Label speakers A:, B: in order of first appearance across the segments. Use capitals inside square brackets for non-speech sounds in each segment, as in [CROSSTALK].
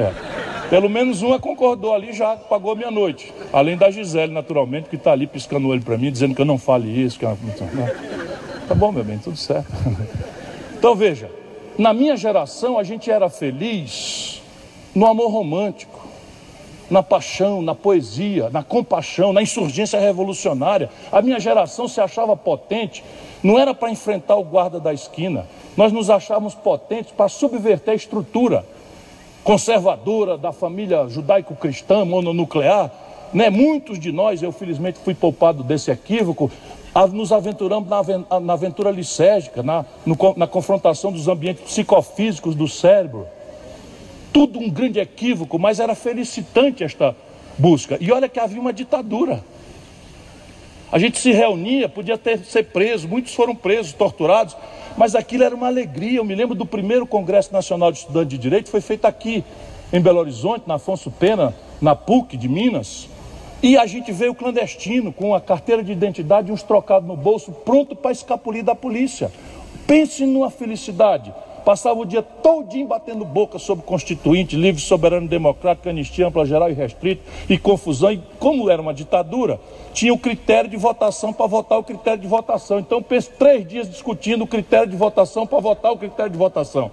A: galera? Pelo menos uma concordou ali, já pagou minha noite. Além da Gisele, naturalmente, que está ali piscando o olho para mim, dizendo que eu não fale isso. Que eu... Tá bom, meu bem, tudo certo. [LAUGHS] Então veja, na minha geração a gente era feliz no amor romântico, na paixão, na poesia, na compaixão, na insurgência revolucionária. A minha geração se achava potente, não era para enfrentar o guarda da esquina, nós nos achávamos potentes para subverter a estrutura conservadora da família judaico-cristã mononuclear. Né? Muitos de nós, eu felizmente fui poupado desse equívoco, nos aventuramos na, aventura lisérgica, na, no, na confrontação dos ambientes psicofísicos do cérebro. Tudo um grande equívoco, mas era felicitante esta busca. E olha que havia uma ditadura. A gente se reunia, podia ter, ser preso, muitos foram presos, torturados, mas aquilo era uma alegria. Eu me lembro do primeiro Congresso Nacional de Estudantes de Direito, foi feito aqui, em Belo Horizonte, na Afonso Pena, na PUC de Minas. E a gente veio clandestino, com a carteira de identidade e uns trocados no bolso, pronto para escapulir da polícia. Pense numa felicidade. Passava o dia todinho batendo boca sobre constituinte, livre, soberano, democrático, anistia, ampla, geral e restrito, e confusão. E como era uma ditadura, tinha o critério de votação para votar o critério de votação. Então, três dias discutindo o critério de votação para votar o critério de votação.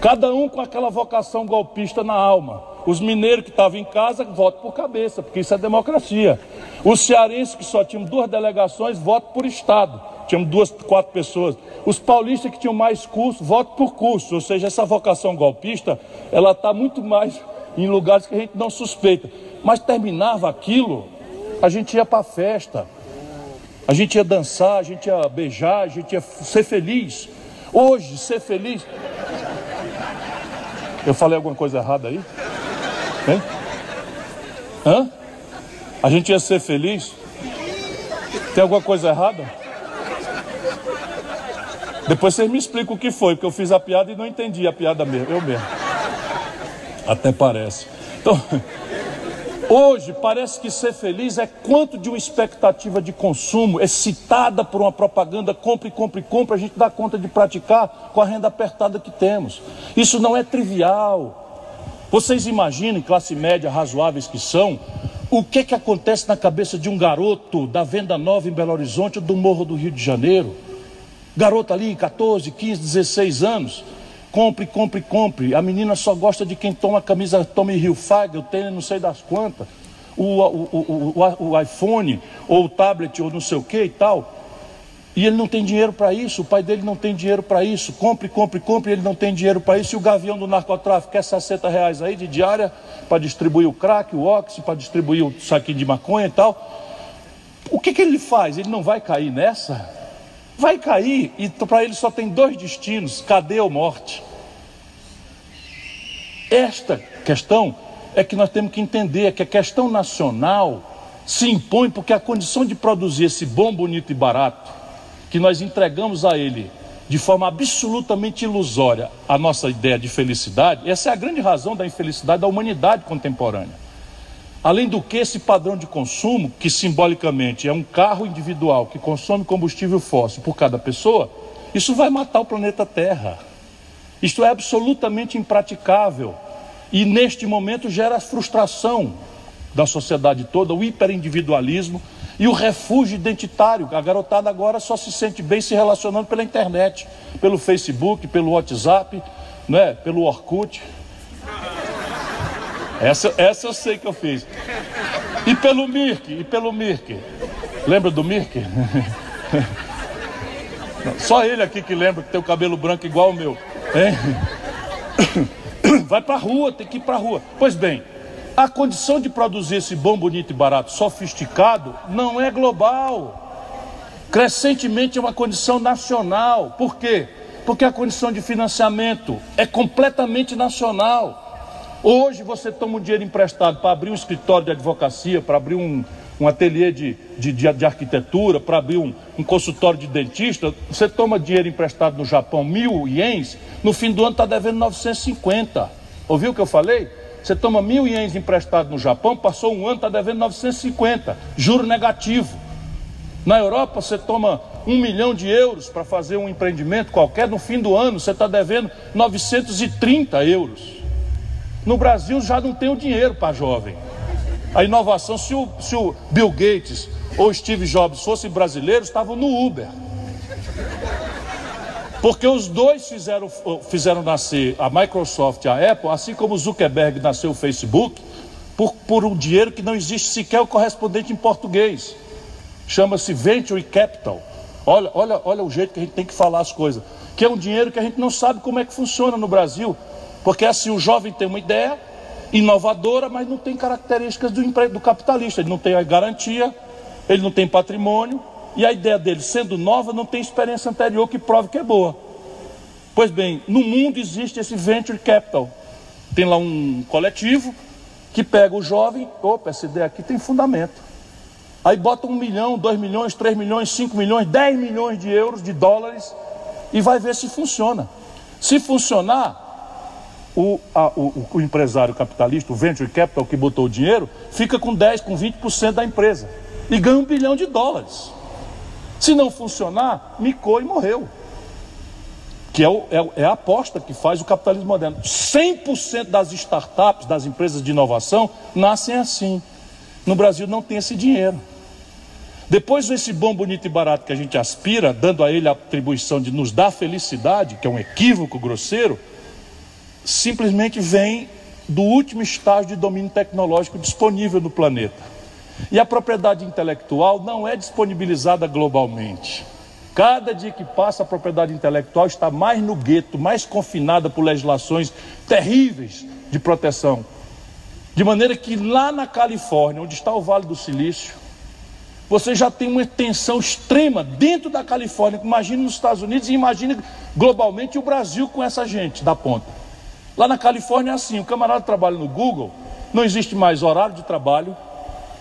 A: Cada um com aquela vocação golpista na alma. Os mineiros que estavam em casa votam por cabeça, porque isso é democracia. Os cearenses que só tinham duas delegações votam por estado. Tínhamos duas, quatro pessoas. Os paulistas que tinham mais curso, votam por curso. Ou seja, essa vocação golpista, ela está muito mais em lugares que a gente não suspeita. Mas terminava aquilo, a gente ia para a festa, a gente ia dançar, a gente ia beijar, a gente ia ser feliz. Hoje, ser feliz. Eu falei alguma coisa errada aí? Hein? Hã? A gente ia ser feliz? Tem alguma coisa errada? Depois vocês me explicam o que foi, porque eu fiz a piada e não entendi a piada mesmo, eu mesmo. Até parece. Então, hoje parece que ser feliz é quanto de uma expectativa de consumo excitada por uma propaganda, compre, compre, compre, a gente dá conta de praticar com a renda apertada que temos. Isso não é trivial. Vocês imaginem, classe média razoáveis que são, o que, que acontece na cabeça de um garoto da Venda Nova em Belo Horizonte ou do Morro do Rio de Janeiro? Garoto ali, 14, 15, 16 anos, compre, compre, compre. A menina só gosta de quem toma a camisa Tommy Hilfiger, o tênis não sei das quantas, o, o, o, o, o iPhone, ou o tablet, ou não sei o que e tal. E ele não tem dinheiro para isso, o pai dele não tem dinheiro para isso. Compre, compre, compre, ele não tem dinheiro para isso. E o gavião do narcotráfico quer 60 reais aí de diária para distribuir o crack, o óxido, para distribuir o saquinho de maconha e tal. O que, que ele faz? Ele não vai cair nessa? Vai cair e para ele só tem dois destinos: cadeia ou morte. Esta questão é que nós temos que entender que a questão nacional se impõe porque a condição de produzir esse bom, bonito e barato que nós entregamos a Ele de forma absolutamente ilusória a nossa ideia de felicidade, essa é a grande razão da infelicidade da humanidade contemporânea. Além do que, esse padrão de consumo, que simbolicamente é um carro individual que consome combustível fóssil por cada pessoa, isso vai matar o planeta Terra. Isto é absolutamente impraticável e, neste momento, gera frustração da sociedade toda, o hiperindividualismo e o refúgio identitário. A garotada agora só se sente bem se relacionando pela internet, pelo Facebook, pelo WhatsApp, né? pelo Orkut. Essa, essa eu sei que eu fiz. E pelo Mirk, e pelo Mirk. Lembra do Mirk? [LAUGHS] Só ele aqui que lembra que tem o cabelo branco igual o meu. Hein? [COUGHS] Vai pra rua, tem que ir pra rua. Pois bem, a condição de produzir esse bom, bonito e barato sofisticado não é global. Crescentemente é uma condição nacional. Por quê? Porque a condição de financiamento é completamente nacional. Hoje você toma um dinheiro emprestado para abrir um escritório de advocacia, para abrir um, um ateliê de, de, de, de arquitetura, para abrir um, um, consultório de dentista, você toma dinheiro emprestado no Japão, mil ienes, no fim do ano está devendo 950. Ouviu o que eu falei? Você toma mil ienes emprestado no Japão, passou um ano, está devendo 950, juro negativo. Na Europa, você toma um milhão de euros para fazer um empreendimento qualquer, no fim do ano, você está devendo 930 euros. No Brasil já não tem o dinheiro para jovem. A inovação, se o, se o Bill Gates ou Steve Jobs fossem brasileiros, estavam no Uber. Porque os dois fizeram, fizeram nascer a Microsoft e a Apple, assim como Zuckerberg nasceu o Facebook, por, por um dinheiro que não existe sequer o correspondente em português. Chama-se Venture Capital. Olha, olha, olha o jeito que a gente tem que falar as coisas. Que é um dinheiro que a gente não sabe como é que funciona no Brasil. Porque assim, o jovem tem uma ideia inovadora, mas não tem características do, do capitalista. Ele não tem garantia, ele não tem patrimônio, e a ideia dele, sendo nova, não tem experiência anterior que prove que é boa. Pois bem, no mundo existe esse venture capital. Tem lá um coletivo que pega o jovem, opa, essa ideia aqui tem fundamento. Aí bota um milhão, dois milhões, três milhões, cinco milhões, dez milhões de euros, de dólares, e vai ver se funciona. Se funcionar, o, a, o, o, empresário capitalista, o venture capital que botou o dinheiro, fica com 10, com 20% da empresa e ganha um bilhão de dólares. Se não funcionar, micou e morreu. Que é, o, é, é a aposta que faz o capitalismo moderno. 100% das startups, das empresas de inovação, nascem assim. No Brasil não tem esse dinheiro. Depois desse bom, bonito e barato que a gente aspira, dando a ele a atribuição de nos dar felicidade, que é um equívoco grosseiro, simplesmente vem do último estágio de domínio tecnológico disponível no planeta. E a propriedade intelectual não é disponibilizada globalmente. Cada dia que passa, a propriedade intelectual está mais no gueto, mais confinada por legislações terríveis de proteção. De maneira que lá na Califórnia, onde está o Vale do Silício, você já tem uma tensão extrema dentro da Califórnia. Imagine nos Estados Unidos e imagine globalmente o Brasil com essa gente da ponta. Lá na Califórnia é assim: o camarada trabalha no Google, não existe mais horário de trabalho,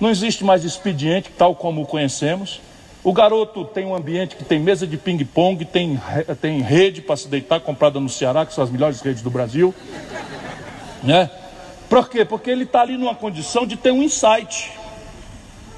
A: não existe mais expediente, tal como o conhecemos. O garoto tem um ambiente que tem mesa de ping-pong, tem, tem rede para se deitar, comprada no Ceará, que são as melhores redes do Brasil. Né? Por quê? Porque ele está ali numa condição de ter um insight.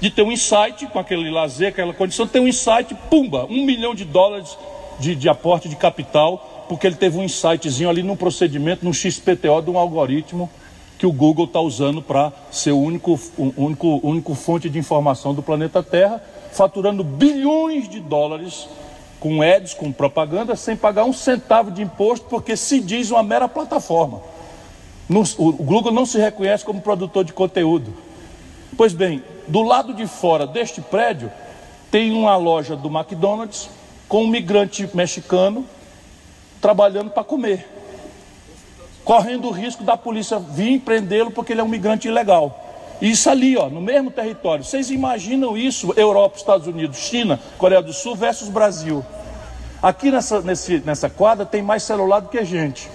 A: De ter um insight com aquele lazer, aquela condição, ter um insight, pumba, um milhão de dólares de, de aporte de capital, porque ele teve um insightzinho ali num procedimento, num XPTO de um algoritmo que o Google está usando para ser o único, o único, único fonte de informação do planeta Terra, faturando bilhões de dólares com ads, com propaganda, sem pagar um centavo de imposto, porque se diz uma mera plataforma. o Google não se reconhece como produtor de conteúdo. Pois bem, do lado de fora deste prédio, tem uma loja do McDonald's com um migrante mexicano trabalhando para comer correndo o risco da polícia vir prendê-lo porque ele é um migrante ilegal. Isso ali, ó, no mesmo território. Vocês imaginam isso? Europa, Estados Unidos, China, Coreia do Sul versus Brasil. Aqui nessa, nesse, nessa quadra tem mais celular do que gente.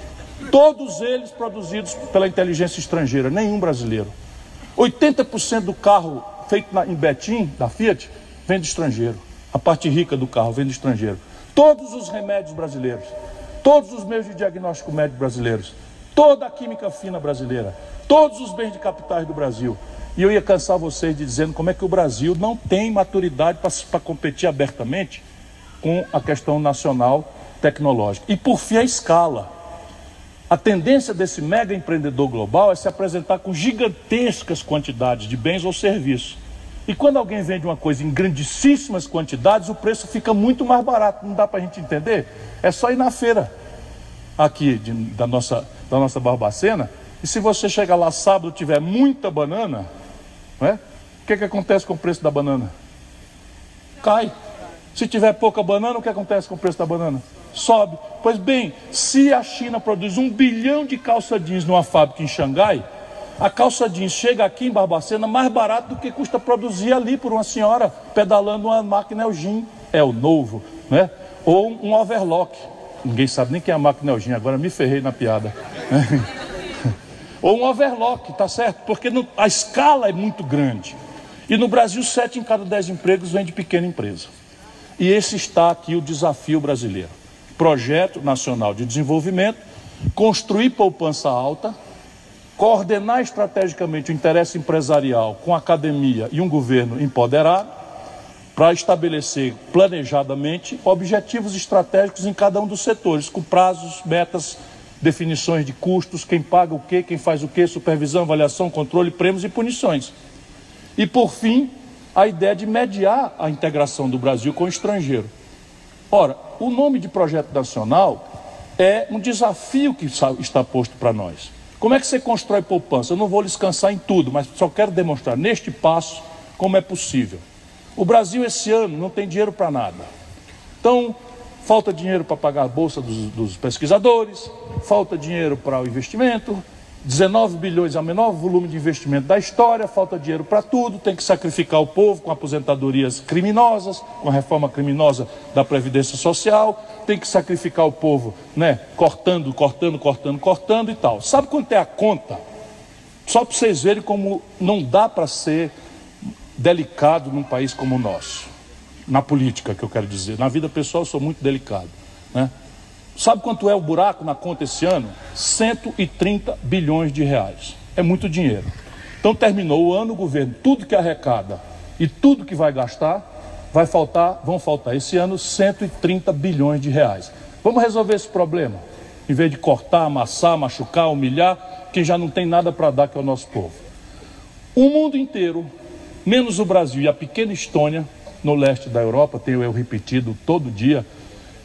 A: Todos eles produzidos pela inteligência estrangeira, nenhum brasileiro. 80% do carro feito na, em Betim, da Fiat, vem do estrangeiro. A parte rica do carro vem do estrangeiro. Todos os remédios brasileiros, todos os meios de diagnóstico médico brasileiros toda a química fina brasileira, todos os bens de capitais do Brasil. E eu ia cansar vocês de dizendo como é que o Brasil não tem maturidade para competir abertamente com a questão nacional tecnológica. E por fim, a escala. A tendência desse mega empreendedor global é se apresentar com gigantescas quantidades de bens ou serviços. E quando alguém vende uma coisa em grandíssimas quantidades, o preço fica muito mais barato. Não dá para a gente entender? É só ir na feira aqui de, da nossa da nossa Barbacena, e se você chegar lá sábado tiver muita banana, não é? o que, que acontece com o preço da banana? Cai. Se tiver pouca banana, o que acontece com o preço da banana? Sobe. Pois bem, se a China produz um bilhão de calça jeans numa fábrica em Xangai, a calça jeans chega aqui em Barbacena mais barato do que custa produzir ali por uma senhora pedalando uma máquina Elgin, é o novo, né? Ou um overlock. Ninguém sabe nem quem é a máquina Elgin, agora me ferrei na piada. [LAUGHS] Ou um overlock, tá certo? Porque a escala é muito grande. E no Brasil, sete em cada dez empregos vem de pequena empresa. E esse está aqui o desafio brasileiro. Projeto Nacional de Desenvolvimento, construir poupança alta, coordenar estrategicamente o interesse empresarial com a academia e um governo empoderado, para estabelecer planejadamente objetivos estratégicos em cada um dos setores, com prazos, metas definições de custos, quem paga o quê, quem faz o quê, supervisão, avaliação, controle, prêmios e punições. E por fim, a ideia de mediar a integração do Brasil com o estrangeiro. Ora, o nome de projeto nacional é um desafio que está posto para nós. Como é que você constrói poupança? Eu não vou lhes cansar em tudo, mas só quero demonstrar neste passo como é possível. O Brasil esse ano não tem dinheiro para nada. Então, falta dinheiro para pagar a bolsa dos, dos pesquisadores, falta dinheiro para o investimento, 19 bilhões é o menor volume de investimento da história, falta dinheiro para tudo, tem que sacrificar o povo com aposentadorias criminosas, com a reforma criminosa da Previdência Social, tem que sacrificar o povo, né, cortando, cortando, cortando, cortando e tal. Sabe quanto é a conta? Só para vocês verem como não dá para ser delicado num país como o nosso. Na política, que eu quero dizer. Na vida pessoal, eu sou muito delicado. Né? Sabe quanto é o buraco na conta esse ano? 130 bilhões de reais. É muito dinheiro. Então terminou o ano, o governo, tudo que arrecada e tudo que vai gastar, vai faltar, vão faltar esse ano 130 bilhões de reais. Vamos resolver esse problema. Em vez de cortar, amassar, machucar, humilhar, quem já não tem nada para dar que é o nosso povo. O mundo inteiro, menos o Brasil e a pequena Estônia, no leste da Europa, tenho eu repetido todo dia,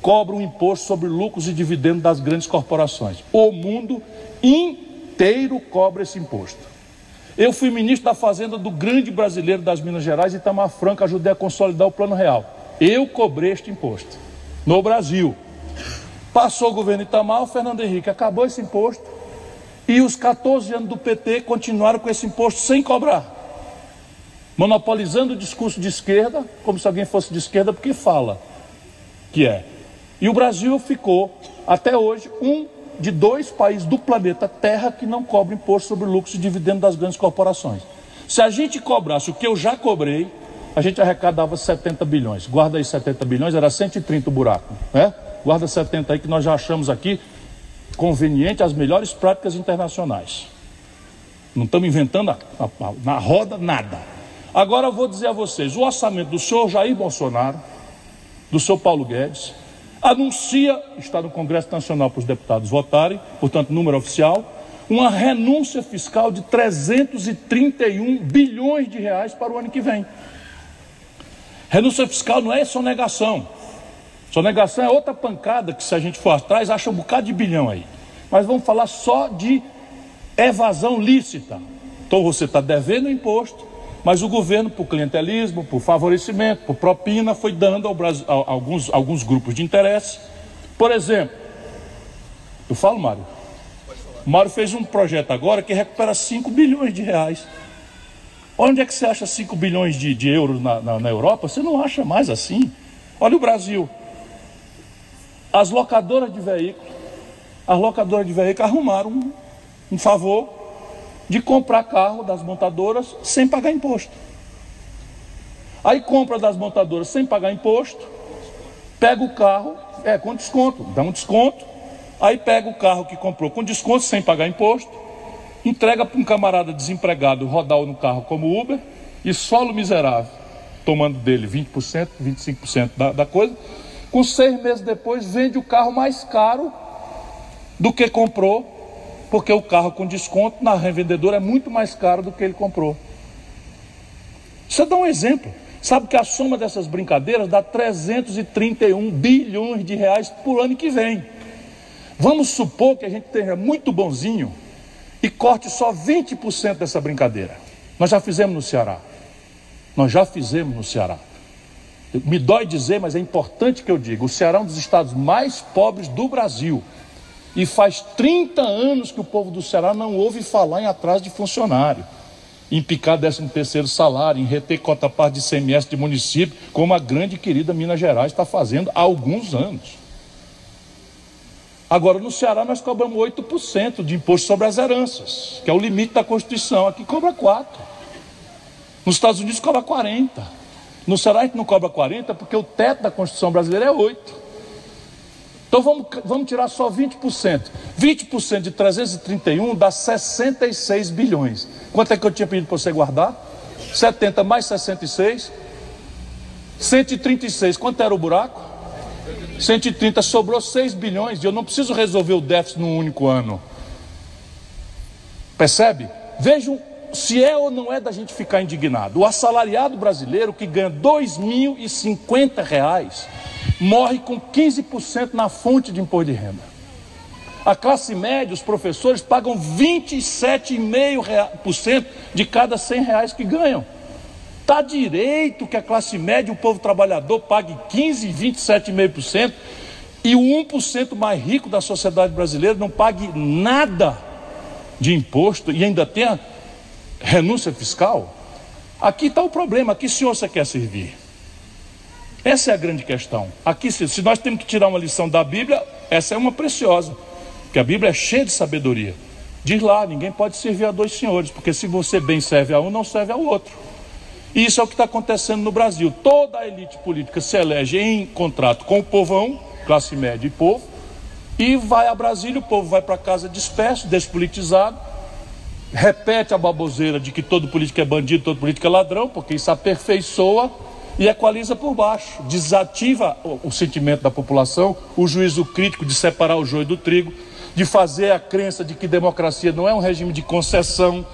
A: cobra um imposto sobre lucros e dividendos das grandes corporações. O mundo inteiro cobra esse imposto. Eu fui ministro da Fazenda do grande brasileiro das Minas Gerais, Itamar Franco, ajudei a consolidar o Plano Real. Eu cobrei este imposto no Brasil. Passou o governo Itamar, o Fernando Henrique acabou esse imposto e os 14 anos do PT continuaram com esse imposto sem cobrar. Monopolizando o discurso de esquerda, como se alguém fosse de esquerda, porque fala que é e o Brasil ficou, até hoje, um de dois países do planeta Terra que não cobra imposto sobre lucros e dividendos das grandes corporações. Se a gente cobrasse o que eu já cobrei, a gente arrecadava 70 bilhões. Guarda aí 70 bilhões, era 130 o buraco. Né? Guarda 70 aí que nós já achamos aqui conveniente as melhores práticas internacionais. Não estamos inventando a, a, a, na roda nada. Agora eu vou dizer a vocês: o orçamento do senhor Jair Bolsonaro, do senhor Paulo Guedes, anuncia, está no Congresso Nacional para os deputados votarem, portanto, número oficial, uma renúncia fiscal de 331 bilhões de reais para o ano que vem. Renúncia fiscal não é sonegação. Sonegação é outra pancada que, se a gente for atrás, acha um bocado de bilhão aí. Mas vamos falar só de evasão lícita. Então você está devendo imposto, mas o governo, por clientelismo, por favorecimento, por propina, foi dando ao Brasil, a, a alguns, alguns grupos de interesse. Por exemplo, eu falo, Mário. Mário fez um projeto agora que recupera 5 bilhões de reais. Onde é que você acha 5 bilhões de, de euros na, na, na Europa? Você não acha mais assim. Olha o Brasil. As locadoras de veículos, as locadoras de veículos arrumaram um, um favor de comprar carro das montadoras sem pagar imposto. Aí compra das montadoras sem pagar imposto, pega o carro, é com desconto, dá um desconto, aí pega o carro que comprou com desconto sem pagar imposto, entrega para um camarada desempregado rodar no carro como Uber e solo miserável, tomando dele 20%, 25% da, da coisa. Com seis meses depois, vende o carro mais caro do que comprou porque o carro com desconto na revendedora é muito mais caro do que ele comprou. Você dá um exemplo. Sabe que a soma dessas brincadeiras dá 331 bilhões de reais por ano que vem. Vamos supor que a gente esteja muito bonzinho e corte só 20% dessa brincadeira. Nós já fizemos no Ceará. Nós já fizemos no Ceará. Me dói dizer, mas é importante que eu diga: o Ceará é um dos estados mais pobres do Brasil. E faz 30 anos que o povo do Ceará não ouve falar em atraso de funcionário, em picar 13 terceiro salário, em reter cota parte de CMS de município, como a grande e querida Minas Gerais está fazendo há alguns anos. Agora, no Ceará, nós cobramos 8% de imposto sobre as heranças, que é o limite da Constituição. Aqui cobra 4%. Nos Estados Unidos cobra 40%. No Ceará, a gente não cobra 40% porque o teto da Constituição brasileira é 8%. Então vamos, vamos tirar só 20%. 20% de 331 dá 66 bilhões. Quanto é que eu tinha pedido para você guardar? 70 mais 66. 136. Quanto era o buraco? 130 sobrou 6 bilhões e eu não preciso resolver o déficit num único ano. Percebe? Vejam se é ou não é da gente ficar indignado. O assalariado brasileiro que ganha R$ 2.050 morre com 15% na fonte de imposto de renda. A classe média, os professores pagam 27,5% de cada 100 reais que ganham. Está direito que a classe média, o povo trabalhador, pague 15, 27,5% e o 1% mais rico da sociedade brasileira não pague nada de imposto e ainda tenha renúncia fiscal? Aqui está o problema, aqui senhor você quer servir. Essa é a grande questão. Aqui, se nós temos que tirar uma lição da Bíblia, essa é uma preciosa, porque a Bíblia é cheia de sabedoria. Diz lá, ninguém pode servir a dois senhores, porque se você bem serve a um, não serve ao outro. E isso é o que está acontecendo no Brasil. Toda a elite política se elege em contrato com o povão, classe média e povo, e vai a Brasília, o povo vai para casa disperso, despolitizado, repete a baboseira de que todo político é bandido, todo político é ladrão, porque isso aperfeiçoa e equaliza por baixo, desativa o, sentimento da população, o juízo crítico de separar o joio do trigo, de fazer a crença de que democracia não é um regime de concessão,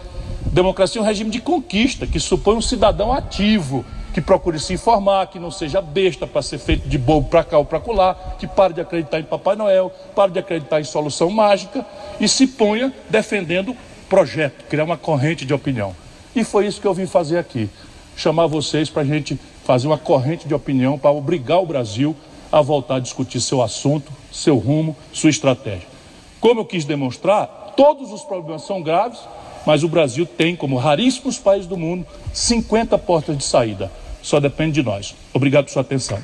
A: democracia é um regime de conquista, que supõe um cidadão ativo, que procure se informar, que não seja besta para ser feito de bobo para cá ou para colar, que pare de acreditar em Papai Noel, pare de acreditar em solução mágica e se ponha defendendo projeto, criar uma corrente de opinião. E foi isso que eu vim fazer aqui, chamar vocês para a gente fazer uma corrente de opinião para obrigar o Brasil a voltar a discutir seu assunto, seu rumo, sua estratégia. Como eu quis demonstrar, todos os problemas são graves, mas o Brasil tem, como raríssimos países do mundo, 50 portas de saída. Só depende de nós. Obrigado por sua atenção.